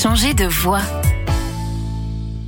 Changer de voix.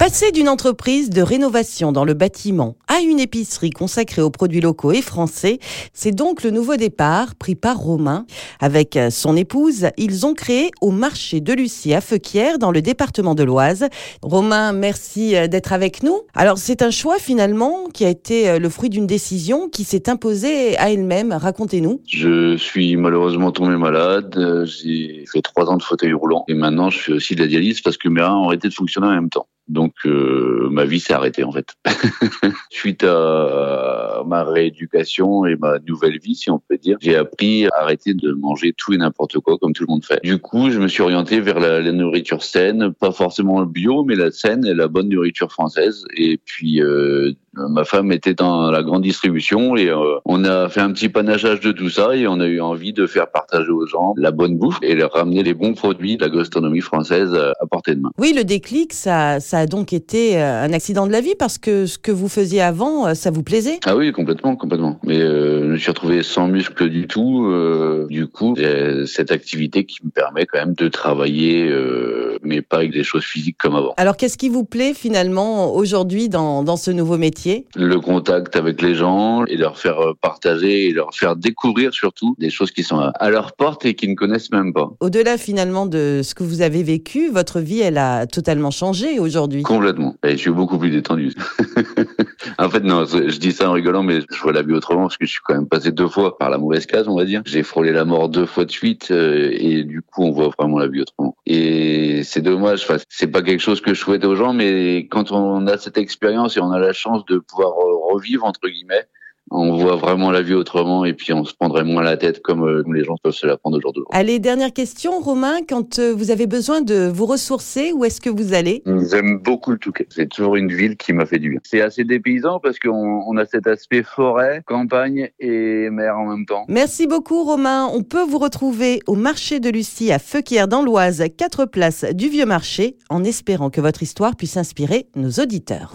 Passer d'une entreprise de rénovation dans le bâtiment à une épicerie consacrée aux produits locaux et français, c'est donc le nouveau départ pris par Romain. Avec son épouse, ils ont créé au marché de Lucie à Feuquières dans le département de l'Oise. Romain, merci d'être avec nous. Alors c'est un choix finalement qui a été le fruit d'une décision qui s'est imposée à elle-même. Racontez-nous. Je suis malheureusement tombé malade. J'ai fait trois ans de fauteuil roulant et maintenant je fais aussi de la dialyse parce que mes reins ont arrêté de fonctionner en même temps. Donc euh, ma vie s'est arrêtée en fait. Suite à ma rééducation et ma nouvelle vie, si on peut dire, j'ai appris à arrêter de manger tout et n'importe quoi comme tout le monde fait. Du coup, je me suis orienté vers la, nourriture saine, pas forcément le bio, mais la saine et la bonne nourriture française. Et puis euh, ma femme était dans la grande distribution et euh, on a fait un petit panageage de tout ça et on a eu envie de faire partager aux gens la bonne bouffe et leur ramener les bons produits de la gastronomie française à portée de main. Oui, le déclic, ça, ça a donc été euh, un accident de la vie parce que ce que vous faisiez avant, euh, ça vous plaisait? Ah oui, complètement, complètement. Mais euh, je me suis retrouvé sans muscle du tout. Euh, du coup, cette activité qui me permet quand même de travailler, euh, mais pas avec des choses physiques comme avant. Alors, qu'est-ce qui vous plaît finalement aujourd'hui dans, dans ce nouveau métier? Le contact avec les gens et leur faire partager et leur faire découvrir surtout des choses qui sont à leur porte et qu'ils ne connaissent même pas. Au-delà finalement de ce que vous avez vécu, votre vie, elle a totalement changé aujourd'hui. Complètement. Et je suis beaucoup plus détendu. en fait, non, je dis ça en rigolant, mais je vois la vie autrement parce que je suis quand même passé deux fois par la mauvaise case, on va dire. J'ai frôlé la mort deux fois de suite euh, et du coup, on voit vraiment la vie autrement. Et c'est dommage. Enfin, c'est pas quelque chose que je souhaite aux gens, mais quand on a cette expérience et on a la chance de pouvoir revivre entre guillemets, on voit vraiment la vie autrement et puis on se prendrait moins la tête comme euh, les gens peuvent se la prendre aujourd'hui. Allez, dernière question, Romain. Quand euh, vous avez besoin de vous ressourcer, où est-ce que vous allez? J'aime beaucoup le Touquet. C'est toujours une ville qui m'a fait du bien. C'est assez dépaysant parce qu'on on a cet aspect forêt, campagne et mer en même temps. Merci beaucoup, Romain. On peut vous retrouver au marché de Lucie à Feuquières dans l'Oise, 4 places du Vieux Marché, en espérant que votre histoire puisse inspirer nos auditeurs.